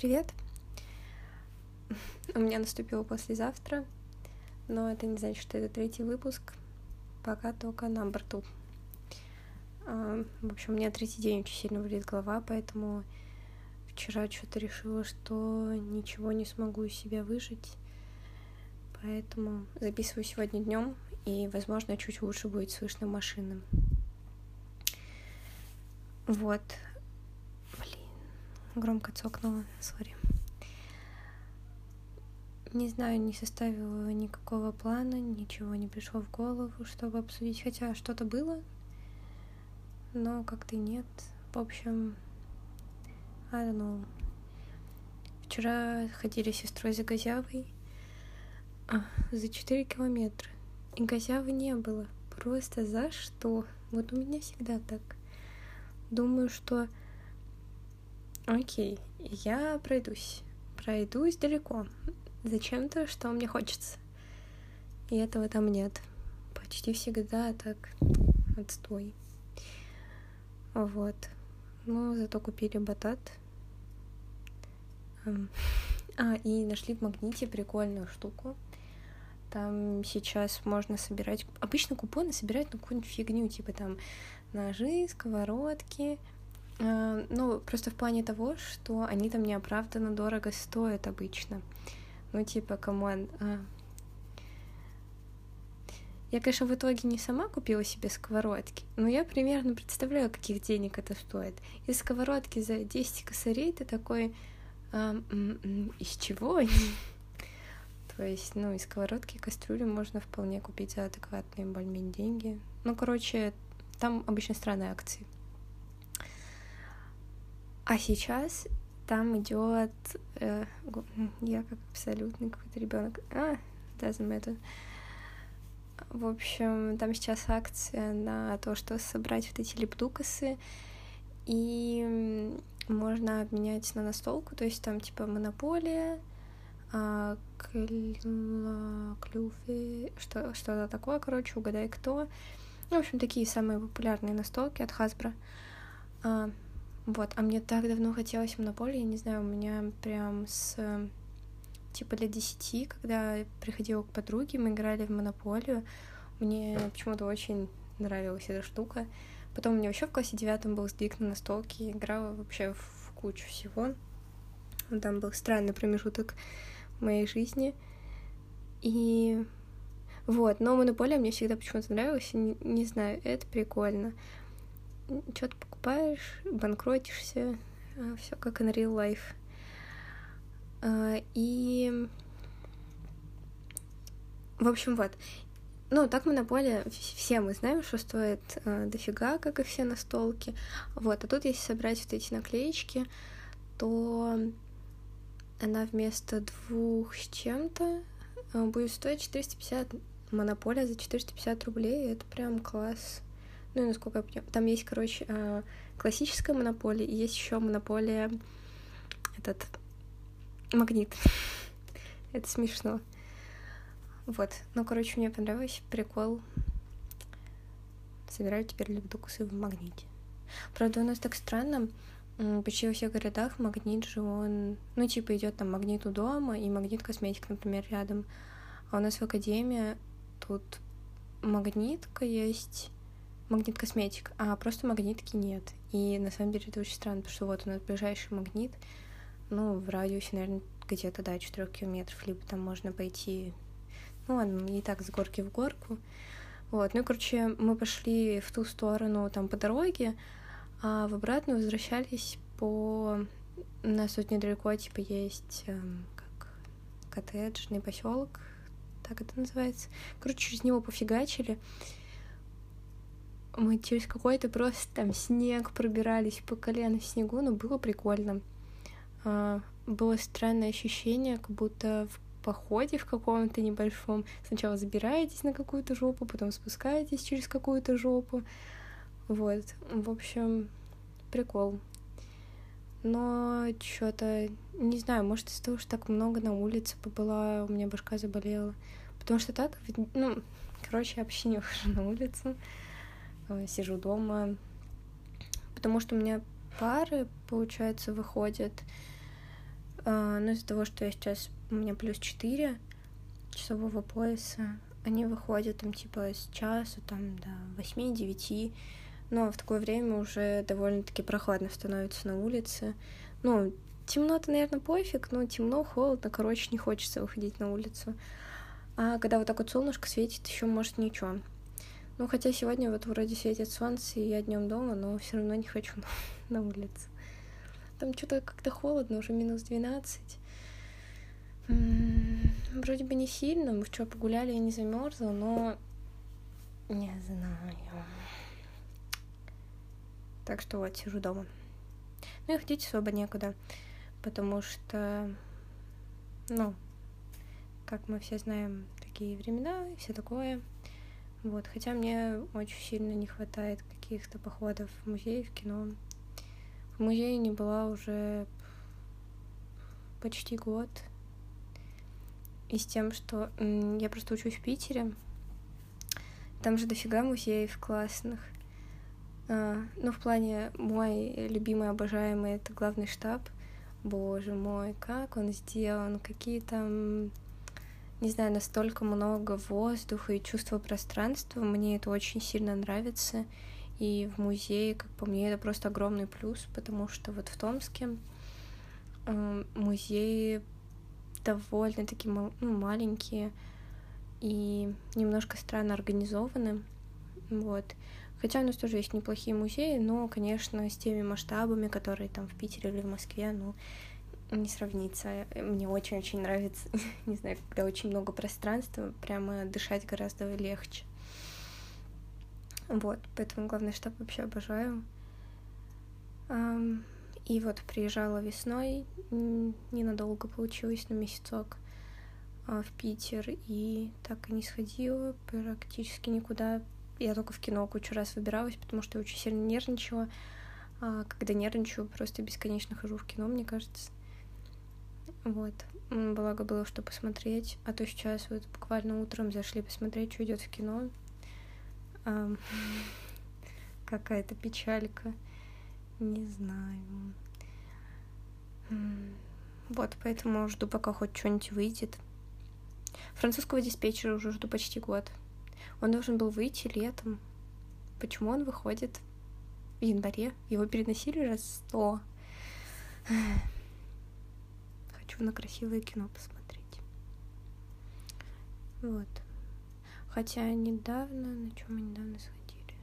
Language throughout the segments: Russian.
Привет! У меня наступило послезавтра, но это не значит, что это третий выпуск. Пока только на борту. А, в общем, у меня третий день очень сильно болит голова, поэтому вчера что-то решила, что ничего не смогу из себя выжить. Поэтому записываю сегодня днем, и, возможно, чуть лучше будет слышно машинам. Вот, громко цокнула, сори. Не знаю, не составила никакого плана, ничего не пришло в голову, чтобы обсудить, хотя что-то было, но как-то нет. В общем, I don't know. Вчера ходили с сестрой за Газявой а, за 4 километра. И Газявы не было. Просто за что? Вот у меня всегда так. Думаю, что Окей, я пройдусь. Пройдусь далеко. Зачем-то, что мне хочется. И этого там нет. Почти всегда так отстой. Вот. Ну, зато купили батат. А, и нашли в магните прикольную штуку. Там сейчас можно собирать... Обычно купоны собирают на какую-нибудь фигню, типа там ножи, сковородки, ну, просто в плане того, что они там неоправданно дорого стоят обычно. Ну, типа, come on. А... Я, конечно, в итоге не сама купила себе сковородки, но я примерно представляю, каких денег это стоит. Из сковородки за 10 косарей ты такой... А, из чего? То есть, ну, из сковородки и кастрюли можно вполне купить за адекватные более деньги. Ну, короче, там обычно странные акции. А сейчас там идет э, я как абсолютный какой-то ребенок. А, doesn't matter. В общем, там сейчас акция на то, что собрать вот эти липтукасы, и можно обменять на настолку, то есть там типа монополия, а, клюфи, что, что-то такое, короче, угадай кто. Ну, в общем, такие самые популярные настолки от Hasbro. А, вот, а мне так давно хотелось монополии, не знаю, у меня прям с типа лет десяти, когда я приходила к подруге, мы играли в монополию, мне почему-то очень нравилась эта штука. Потом у меня вообще в классе девятом был сдвиг на настолке, играла вообще в кучу всего. Там был странный промежуток моей жизни. И вот, но монополия мне всегда почему-то нравилась, не, не знаю, это прикольно что-то покупаешь, банкротишься, а, все как in real life. А, и, в общем, вот. Ну, так монополия, все мы знаем, что стоит э, дофига, как и все настолки. Вот, а тут, если собрать вот эти наклеечки, то она вместо двух с чем-то будет стоить 450 монополия за 450 рублей. Это прям класс. Ну, и насколько я понимаю, там есть, короче, э, классическая монополия, и есть еще монополия этот магнит. Это смешно. Вот. Ну, короче, мне понравилось. Прикол. Собираю теперь лепдукусы в магните. Правда, у нас так странно. Почти во всех городах магнит же он... Ну, типа, идет там магнит у дома и магнит косметик, например, рядом. А у нас в академии тут магнитка есть магнит косметик, а просто магнитки нет. И на самом деле это очень странно, потому что вот у нас ближайший магнит, ну, в радиусе, наверное, где-то, да, 4 километров, либо там можно пойти, ну ладно, не так с горки в горку. Вот, ну и, короче, мы пошли в ту сторону там по дороге, а в обратную возвращались по... У нас тут недалеко, типа, есть эм, как коттеджный поселок, так это называется. Короче, через него пофигачили, мы через какой-то просто там снег пробирались по колено в снегу, но было прикольно. А, было странное ощущение, как будто в походе в каком-то небольшом. Сначала забираетесь на какую-то жопу, потом спускаетесь через какую-то жопу. Вот, в общем, прикол. Но что-то, не знаю, может из-за того, что так много на улице побыла, у меня башка заболела. Потому что так, ну, короче, я вообще не хожу на улицу. Э, сижу дома, потому что у меня пары, получается, выходят А, но из-за того, что я сейчас у меня плюс 4 часового пояса, они выходят там типа с часа там до 8-9, но в такое время уже довольно-таки прохладно становится на улице. Ну, темно-то, наверное, пофиг, но темно, холодно, короче, не хочется выходить на улицу. А когда вот так вот солнышко светит, еще может ничего. Ну, хотя сегодня вот вроде светит солнце, и я днем дома, но все равно не хочу на, улице. Там что-то как-то холодно, уже минус 12. М-м, вроде бы не сильно, мы вчера погуляли, я не замерзла, но не знаю. Так что вот, сижу дома. Ну и ходить особо некуда, потому что, ну, как мы все знаем, такие времена и все такое. Вот, хотя мне очень сильно не хватает каких-то походов в музей, в кино. В музее не была уже почти год. И с тем, что я просто учусь в Питере. Там же дофига музеев классных. А, ну, в плане мой любимый, обожаемый, это главный штаб. Боже мой, как он сделан, какие там не знаю, настолько много воздуха и чувства пространства. Мне это очень сильно нравится. И в музее, как по мне, это просто огромный плюс, потому что вот в Томске э, музеи довольно-таки ну, маленькие и немножко странно организованы. Вот. Хотя у нас тоже есть неплохие музеи, но, конечно, с теми масштабами, которые там в Питере или в Москве, ну, не сравнится. Мне очень-очень нравится, не знаю, когда очень много пространства, прямо дышать гораздо легче. Вот, поэтому главный штаб вообще обожаю. И вот приезжала весной, ненадолго получилось, на месяцок а, в Питер, и так и не сходила практически никуда. Я только в кино кучу раз выбиралась, потому что я очень сильно нервничала. А когда нервничаю, просто бесконечно хожу в кино, мне кажется. Вот. Благо было, что посмотреть. А то сейчас вот буквально утром зашли посмотреть, что идет в кино. Какая-то печалька. Не знаю. Вот, поэтому жду, пока хоть что-нибудь выйдет. Французского диспетчера уже жду почти год. Он должен был выйти летом. Почему он выходит в январе? Его переносили раз сто на красивое кино посмотреть. Вот. Хотя недавно, на чем мы недавно сходили?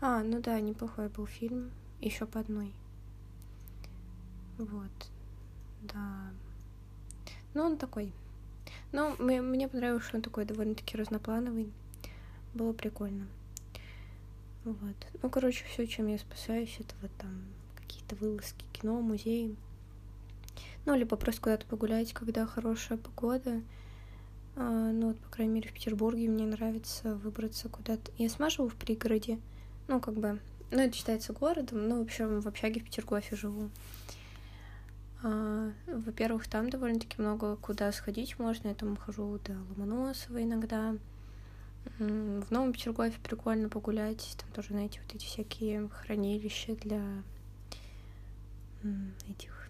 А, ну да, неплохой был фильм. Еще по одной. Вот. Да. Ну, он такой. Ну, мне, мне понравилось, что он такой довольно-таки разноплановый. Было прикольно. Вот. Ну, короче, все, чем я спасаюсь, это вот там какие-то вылазки, кино, музеи. Ну, либо просто куда-то погулять, когда хорошая погода. А, ну, вот, по крайней мере, в Петербурге мне нравится выбраться куда-то. Я сама живу в пригороде. Ну, как бы, ну, это считается городом, ну, в общем, в общаге в Петергофе живу. А, во-первых, там довольно-таки много куда сходить можно. Я там хожу до Ломоносова иногда. В Новом Петергофе прикольно погулять. Там тоже, знаете, вот эти всякие хранилища для этих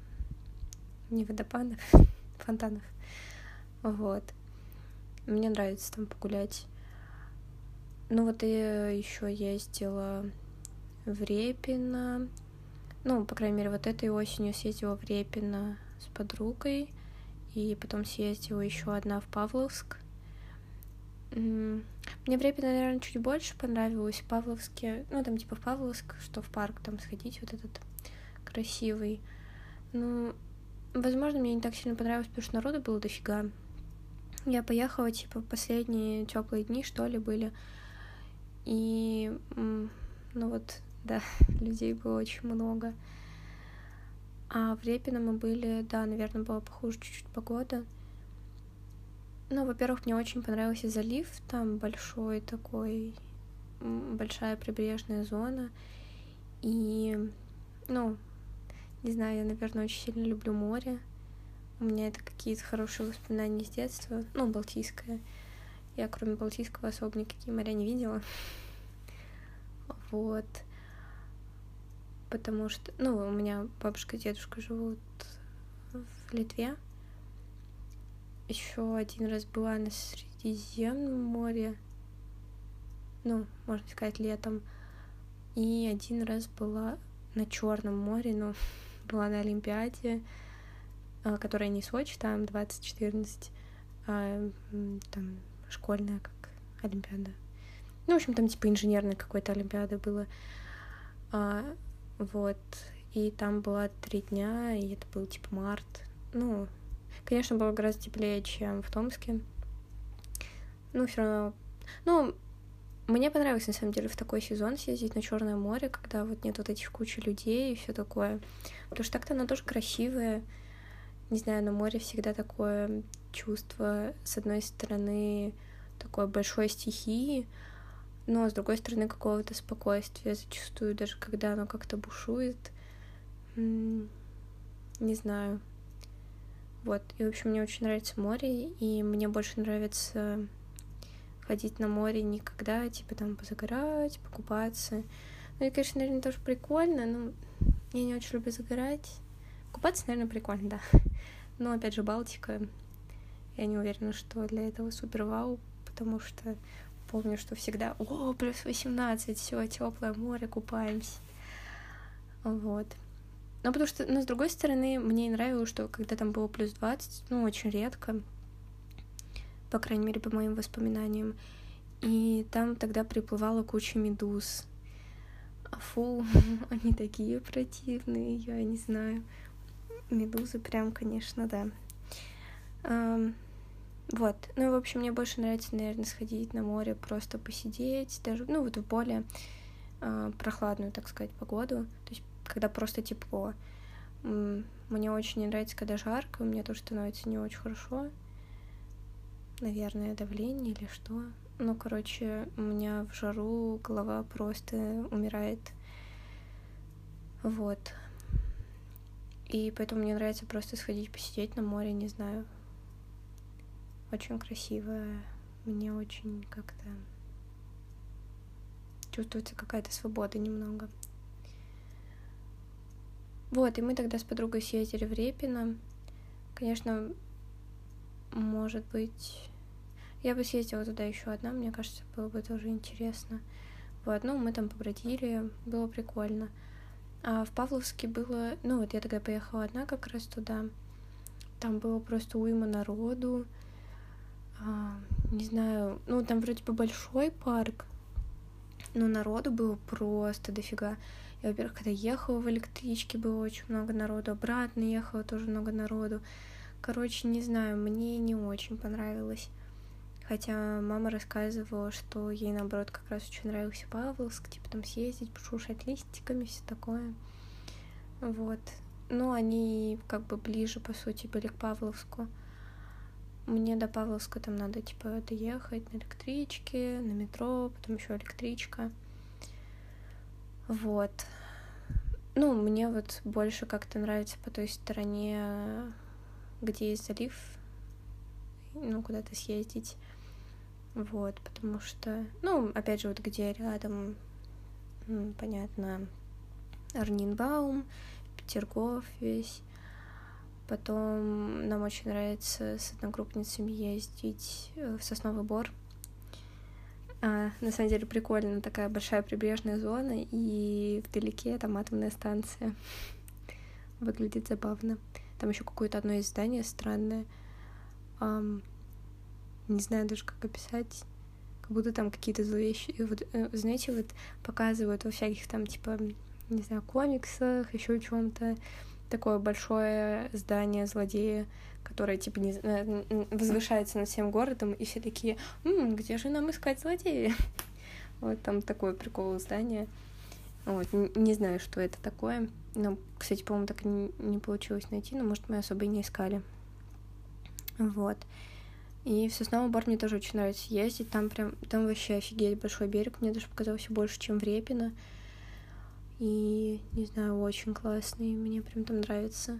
не водопадов, фонтанов. Вот. Мне нравится там погулять. Ну вот я еще ездила в Репино. Ну, по крайней мере, вот этой осенью съездила в Репино с подругой. И потом съездила еще одна в Павловск. Мне в Репино, наверное, чуть больше понравилось. В Павловске, ну, там типа в Павловск, что в парк там сходить, вот этот красивый. Ну, Возможно, мне не так сильно понравилось, потому что народу было дофига. Я поехала, типа, последние теплые дни, что ли, были. И, ну вот, да, людей было очень много. А в Репино мы были, да, наверное, была похуже чуть-чуть погода. Ну, во-первых, мне очень понравился залив, там большой такой, большая прибрежная зона. И, ну, не знаю, я, наверное, очень сильно люблю море. У меня это какие-то хорошие воспоминания с детства. Ну, Балтийское. Я, кроме Балтийского, особо никакие моря не видела. Вот. потому что, ну, у меня бабушка и дедушка живут в Литве. Еще один раз была на Средиземном море, ну, можно сказать, летом. И один раз была на Черном море, ну, была на Олимпиаде, а, которая не Сочи, там 2014, а там школьная как Олимпиада. Ну, в общем, там типа инженерная какой-то Олимпиада было. А, вот. И там была три дня, и это был типа март. Ну, конечно, было гораздо теплее, чем в Томске. Ну, все равно. Ну, мне понравилось, на самом деле, в такой сезон съездить на Черное море, когда вот нет вот этих кучи людей и все такое. Потому что так-то оно тоже красивое. Не знаю, на море всегда такое чувство, с одной стороны, такой большой стихии, но с другой стороны какого-то спокойствия зачастую, даже когда оно как-то бушует. Не знаю. Вот. И, в общем, мне очень нравится море, и мне больше нравится ходить на море никогда, типа там позагорать, покупаться. Ну и, конечно, наверное, тоже прикольно, но я не очень люблю загорать. Купаться, наверное, прикольно, да. Но, опять же, Балтика, я не уверена, что для этого супер вау, потому что помню, что всегда, о, плюс 18, все, теплое море, купаемся. Вот. Но потому что, но с другой стороны, мне нравилось, что когда там было плюс 20, ну, очень редко, по крайней мере, по моим воспоминаниям. И там тогда приплывала куча медуз. А фу, они такие противные, я не знаю. Медузы прям, конечно, да. Вот. Ну, в общем, мне больше нравится, наверное, сходить на море, просто посидеть, даже, ну, вот в более э, прохладную, так сказать, погоду. То есть, когда просто тепло. Мне очень не нравится, когда жарко, мне тоже становится не очень хорошо наверное, давление или что. Ну, короче, у меня в жару голова просто умирает. Вот. И поэтому мне нравится просто сходить посидеть на море, не знаю. Очень красиво. Мне очень как-то чувствуется какая-то свобода немного. Вот, и мы тогда с подругой съездили в Репино. Конечно, может быть, я бы съездила туда еще одна, мне кажется, было бы тоже интересно. Вот, ну, мы там побродили, было прикольно. А в Павловске было, ну, вот я тогда поехала одна как раз туда. Там было просто уйма народу. А, не знаю, ну, там вроде бы большой парк, но народу было просто дофига. Я, во-первых, когда ехала в электричке, было очень много народу, обратно ехала тоже много народу. Короче, не знаю, мне не очень понравилось. Хотя мама рассказывала, что ей, наоборот, как раз очень нравился Павловск, типа там съездить, пошуршать листиками, все такое. Вот. Но они как бы ближе, по сути, были к Павловску. Мне до Павловска там надо, типа, доехать на электричке, на метро, потом еще электричка. Вот. Ну, мне вот больше как-то нравится по той стороне где есть залив, ну, куда-то съездить. Вот, потому что, ну, опять же, вот где рядом, понятно, Арнинбаум, Петергоф весь. Потом нам очень нравится с одногруппницами ездить э, в Сосновый Бор. А, на самом деле прикольно, такая большая прибрежная зона, и вдалеке там атомная станция. Выглядит забавно. Там еще какое-то одно из зданий странное. Um, не знаю даже, как описать. Как будто там какие-то зловещие... Вот, э, знаете, вот показывают во всяких там, типа, не знаю, комиксах, еще чем-то такое большое здание злодея, которое, типа, не, возвышается над всем городом, и все такие, М, где же нам искать злодея? Вот там такое прикол здание. Вот, не знаю, что это такое. Но, кстати, по-моему, так и не получилось найти, но, может, мы особо и не искали. Вот. И в Сосновый Бор мне тоже очень нравится ездить. Там прям, там вообще офигеть большой берег. Мне даже показался больше, чем в Репино. И, не знаю, очень классный. Мне прям там нравится.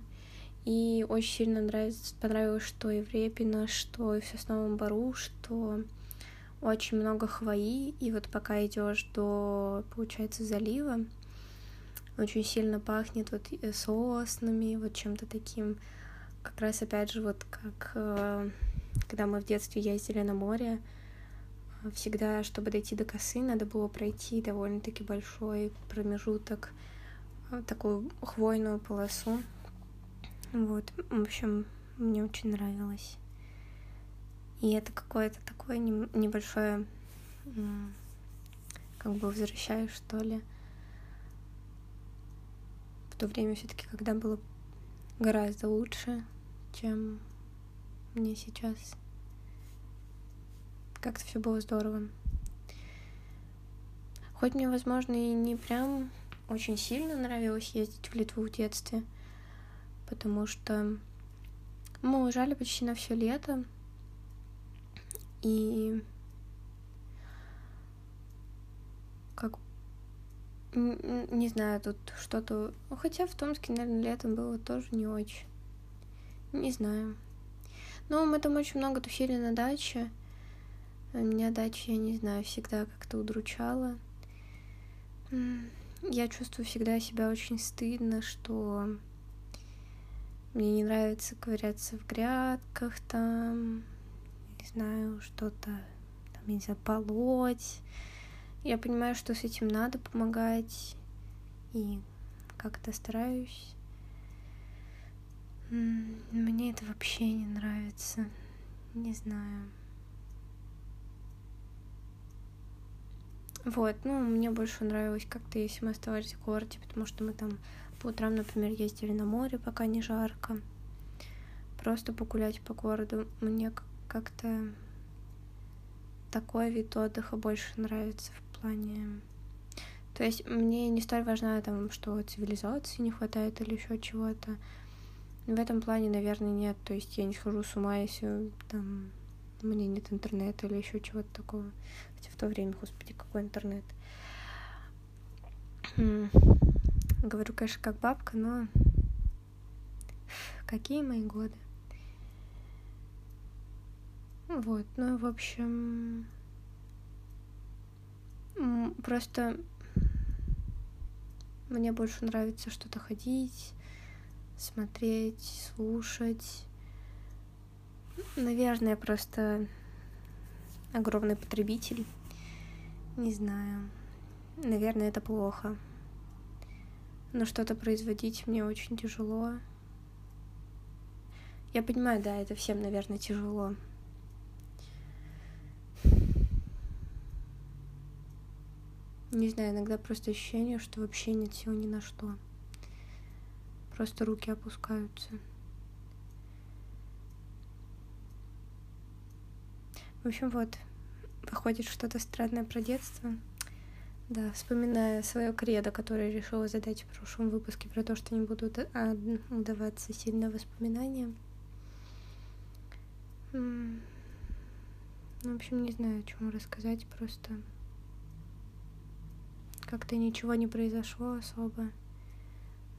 И очень сильно нравится, понравилось, что и в Репино, что и в Сосновом Бору, что очень много хвои, и вот пока идешь до, получается, залива, очень сильно пахнет вот соснами, вот чем-то таким. Как раз опять же вот как э, когда мы в детстве ездили на море, всегда, чтобы дойти до косы, надо было пройти довольно-таки большой промежуток, э, такую хвойную полосу. Вот, в общем, мне очень нравилось. И это какое-то такое небольшое, как бы возвращаю, что ли, то время все-таки, когда было гораздо лучше, чем мне сейчас. Как-то все было здорово. Хоть мне, возможно, и не прям очень сильно нравилось ездить в Литву в детстве, потому что мы уезжали почти на все лето, и как не знаю, тут что-то... Хотя в Томске, наверное, летом было тоже не очень. Не знаю. Но мы там очень много тусили на даче. Меня дача, я не знаю, всегда как-то удручала. Я чувствую всегда себя очень стыдно, что мне не нравится ковыряться в грядках там, не знаю, что-то там, не знаю, полоть. Я понимаю, что с этим надо помогать, и как-то стараюсь. Мне это вообще не нравится. Не знаю. Вот, ну, мне больше нравилось как-то, если мы оставались в городе, потому что мы там по утрам, например, ездили на море, пока не жарко. Просто погулять по городу. Мне как-то такой вид отдыха больше нравится в плане... То есть мне не столь важна там, что цивилизации не хватает или еще чего-то. В этом плане, наверное, нет. То есть я не схожу с ума, если там меня нет интернета или еще чего-то такого. Хотя в то время, господи, какой интернет. Говорю, конечно, как бабка, но какие мои годы. Вот, ну, в общем, просто мне больше нравится что-то ходить, смотреть, слушать. Наверное, просто огромный потребитель. Не знаю. Наверное, это плохо. Но что-то производить мне очень тяжело. Я понимаю, да, это всем, наверное, тяжело. Не знаю, иногда просто ощущение, что вообще нет сил ни на что. Просто руки опускаются. В общем, вот, выходит что-то странное про детство. Да, вспоминая свое кредо, которое решила задать в прошлом выпуске про то, что не буду удаваться сильно воспоминаниям. Ну, в общем, не знаю, о чем рассказать, просто как-то ничего не произошло особо.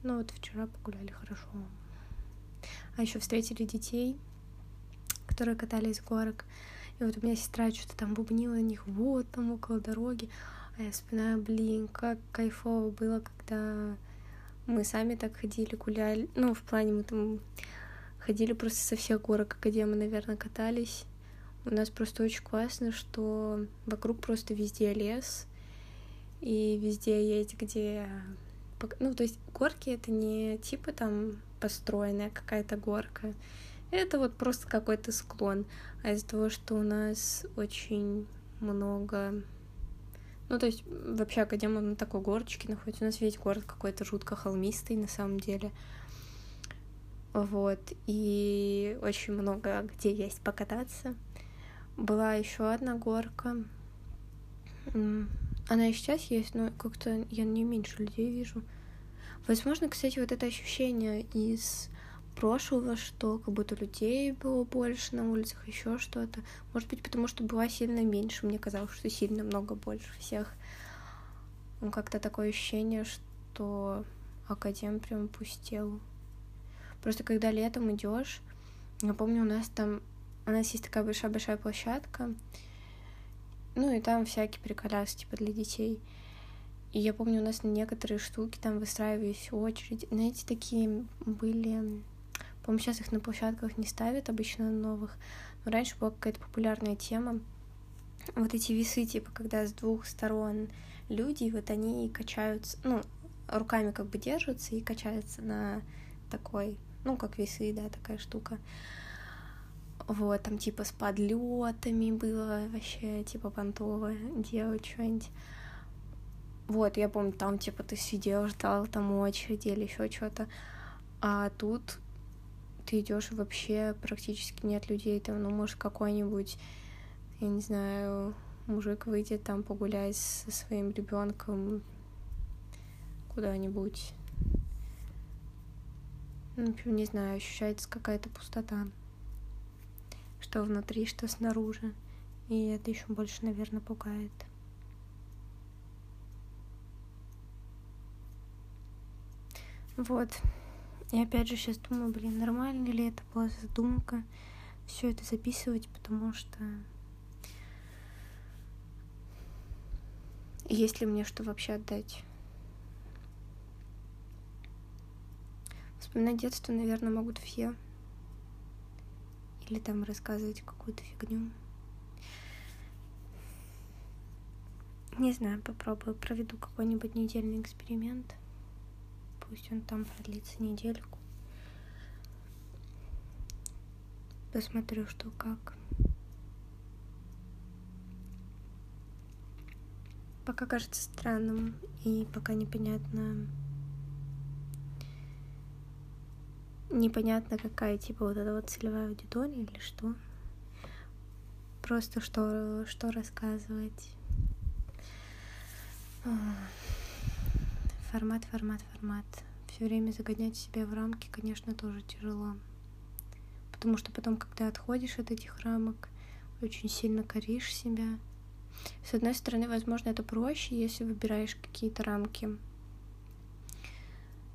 Ну вот вчера погуляли хорошо. А еще встретили детей, которые катались с горок. И вот у меня сестра что-то там бубнила на них, вот там около дороги. А я вспоминаю, блин, как кайфово было, когда мы сами так ходили, гуляли. Ну, в плане мы там ходили просто со всех горок, где мы, наверное, катались. У нас просто очень классно, что вокруг просто везде лес, и везде есть где ну, то есть горки это не типа там построенная какая-то горка. Это вот просто какой-то склон. А из-за того, что у нас очень много... Ну, то есть вообще Академия на такой горочке находится. У нас весь город какой-то жутко холмистый на самом деле. Вот. И очень много где есть покататься. Была еще одна горка. Она и сейчас есть, но как-то я не меньше людей вижу. Возможно, кстати, вот это ощущение из прошлого, что как будто людей было больше на улицах, еще что-то. Может быть, потому что была сильно меньше. Мне казалось, что сильно много больше всех. Ну, как-то такое ощущение, что академ прям пустел. Просто когда летом идешь, я помню, у нас там у нас есть такая большая-большая площадка, ну и там всякие приколясы, типа, для детей. И я помню, у нас на некоторые штуки там выстраивались очередь. Знаете, такие были... По-моему, сейчас их на площадках не ставят обычно новых. Но раньше была какая-то популярная тема. Вот эти весы, типа, когда с двух сторон люди, вот они качаются, ну, руками как бы держатся и качаются на такой, ну, как весы, да, такая штука. Вот, там типа с подлетами было вообще, типа понтово делать что-нибудь. Вот, я помню, там, типа, ты сидел, ждал там очереди или еще что-то. А тут ты идешь вообще практически нет людей. Там, ну, может, какой-нибудь, я не знаю, мужик выйдет там погулять со своим ребенком куда-нибудь. Ну, не знаю, ощущается какая-то пустота. Что внутри, что снаружи. И это еще больше, наверное, пугает. Вот. И опять же сейчас думаю, блин, нормально ли это была задумка все это записывать, потому что есть ли мне что вообще отдать. Вспоминать детство, наверное, могут все. Или там рассказывать какую-то фигню. Не знаю, попробую, проведу какой-нибудь недельный эксперимент пусть он там продлится недельку. Посмотрю, что как. Пока кажется странным и пока непонятно непонятно какая типа вот эта вот целевая аудитория или что. Просто что, что рассказывать. Формат, формат, формат. Все время загонять себя в рамки, конечно, тоже тяжело. Потому что потом, когда отходишь от этих рамок, очень сильно коришь себя. С одной стороны, возможно, это проще, если выбираешь какие-то рамки.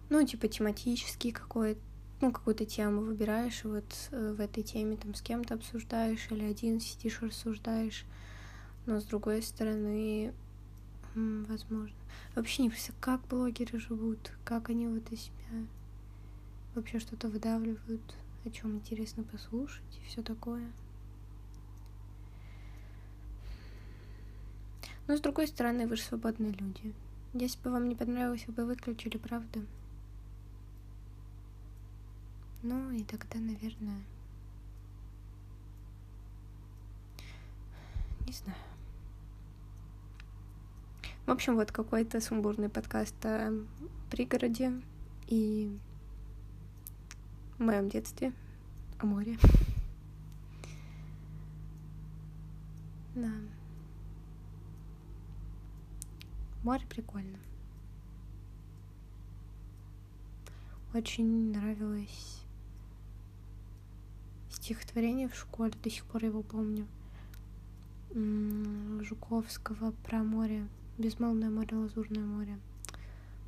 Ну, типа тематические какой-то, ну, какую-то тему выбираешь, и вот э, в этой теме там с кем-то обсуждаешь, или один сидишь, рассуждаешь. Но с другой стороны, возможно. Вообще не представляю, как блогеры живут, как они вот из себя вообще что-то выдавливают, о чем интересно послушать и все такое. Но с другой стороны, вы же свободные люди. Если бы вам не понравилось, вы бы выключили, правда? Ну и тогда, наверное, не знаю. В общем, вот какой-то сумбурный подкаст о пригороде и моем детстве о море. Да. Море прикольно. Очень нравилось стихотворение в школе, до сих пор его помню. Жуковского про море Безмолвное море, лазурное море.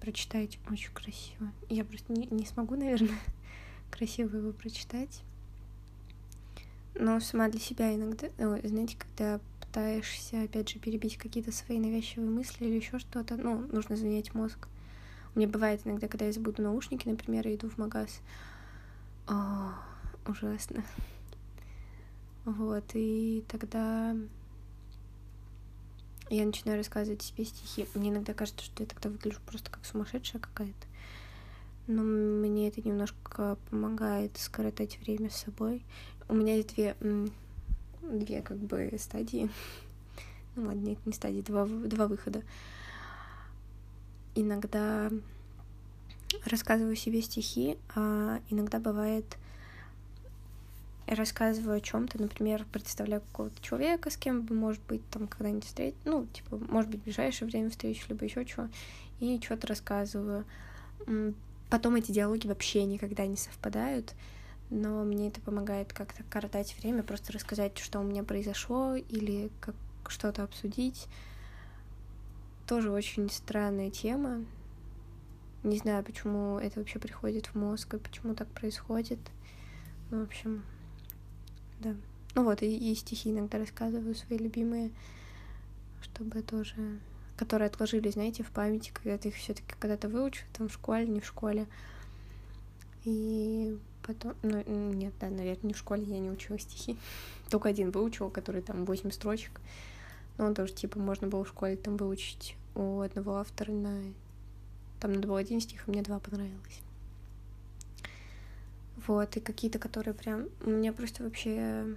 Прочитайте, очень красиво. Я просто не, не смогу, наверное, красиво его прочитать. Но сама для себя иногда, знаете, когда пытаешься, опять же, перебить какие-то свои навязчивые мысли или еще что-то, ну, нужно занять мозг. Меня бывает иногда, когда я забуду наушники, например, и иду в магаз. Ужасно. Вот, и тогда я начинаю рассказывать себе стихи. Мне иногда кажется, что я тогда выгляжу просто как сумасшедшая какая-то. Но мне это немножко помогает скоротать время с собой. У меня есть две, две как бы стадии. Ну ладно, нет, не стадии, два, два выхода. Иногда рассказываю себе стихи, а иногда бывает рассказываю о чем-то, например, представляю какого-то человека, с кем бы, может быть, там когда-нибудь встретить, ну, типа, может быть, в ближайшее время встречу, либо еще чего, и что-то рассказываю. Потом эти диалоги вообще никогда не совпадают, но мне это помогает как-то коротать время, просто рассказать, что у меня произошло, или как что-то обсудить. Тоже очень странная тема. Не знаю, почему это вообще приходит в мозг и почему так происходит. Ну, в общем, да. Ну вот, и, и стихи иногда рассказываю свои любимые, чтобы тоже которые отложились, знаете, в памяти, когда ты их все таки когда-то выучил, там в школе, не в школе. И потом... Ну, нет, да, наверное, не в школе я не учила стихи. Только один выучил, который там 8 строчек. Но он тоже, типа, можно было в школе там выучить у одного автора на... Там надо было один стих, а мне два понравилось. Вот, и какие-то, которые прям... У меня просто вообще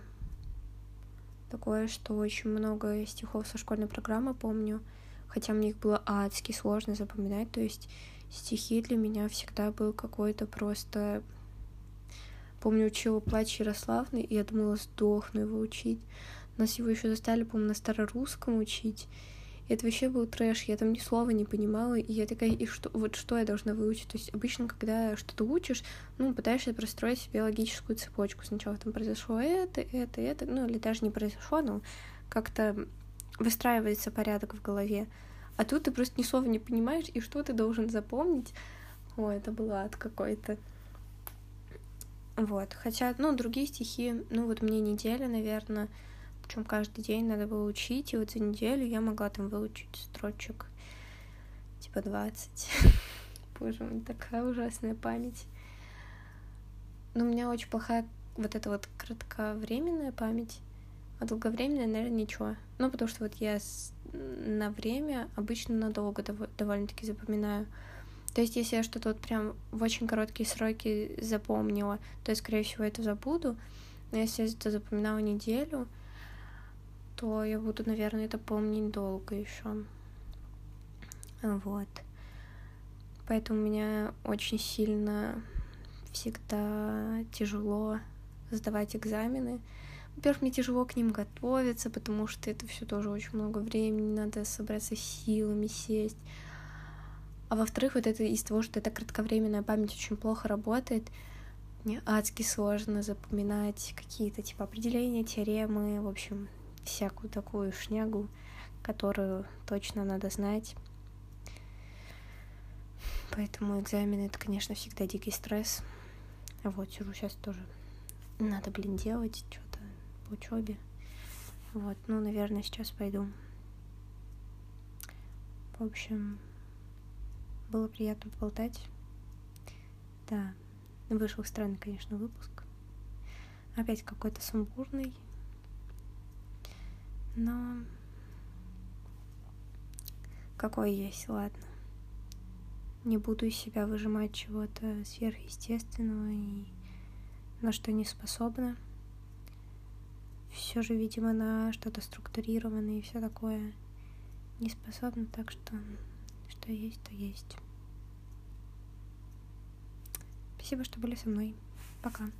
такое, что очень много стихов со школьной программы помню, хотя мне их было адски сложно запоминать, то есть стихи для меня всегда был какой-то просто... Помню, учила «Плач Ярославны», и я думала, сдохну его учить. Нас его еще заставили, по-моему, на старорусском учить. Это вообще был трэш, я там ни слова не понимала, и я такая, и что, вот что я должна выучить? То есть обычно, когда что-то учишь, ну, пытаешься простроить себе логическую цепочку. Сначала там произошло это, это, это, ну, или даже не произошло, но как-то выстраивается порядок в голове. А тут ты просто ни слова не понимаешь, и что ты должен запомнить. Ой, это был ад какой-то. Вот. Хотя, ну, другие стихи, ну, вот мне неделя, наверное, причем каждый день надо было учить, и вот за неделю я могла там выучить строчек типа 20. Боже мой, такая ужасная память. Но у меня очень плохая вот эта вот кратковременная память, а долговременная, наверное, ничего. Ну, потому что вот я на время обычно надолго дов- довольно-таки запоминаю. То есть, если я что-то вот прям в очень короткие сроки запомнила, то я, скорее всего, это забуду. Но если я это запоминала неделю, то я буду, наверное, это помнить долго еще. Вот. Поэтому меня очень сильно всегда тяжело сдавать экзамены. Во-первых, мне тяжело к ним готовиться, потому что это все тоже очень много времени, надо собраться силами, сесть. А во-вторых, вот это из того, что эта кратковременная память очень плохо работает, мне адски сложно запоминать какие-то типа определения, теоремы, в общем, всякую такую шнягу, которую точно надо знать. Поэтому экзамены это, конечно, всегда дикий стресс. Вот сижу сейчас тоже. Надо, блин, делать что-то по учебе. Вот, ну, наверное, сейчас пойду. В общем, было приятно поболтать. Да, вышел странный, конечно, выпуск. Опять какой-то сумбурный. Но какой есть, ладно. Не буду из себя выжимать чего-то сверхъестественного и на что не способна. Все же, видимо, на что-то структурированное и все такое не способна, так что что есть, то есть. Спасибо, что были со мной. Пока.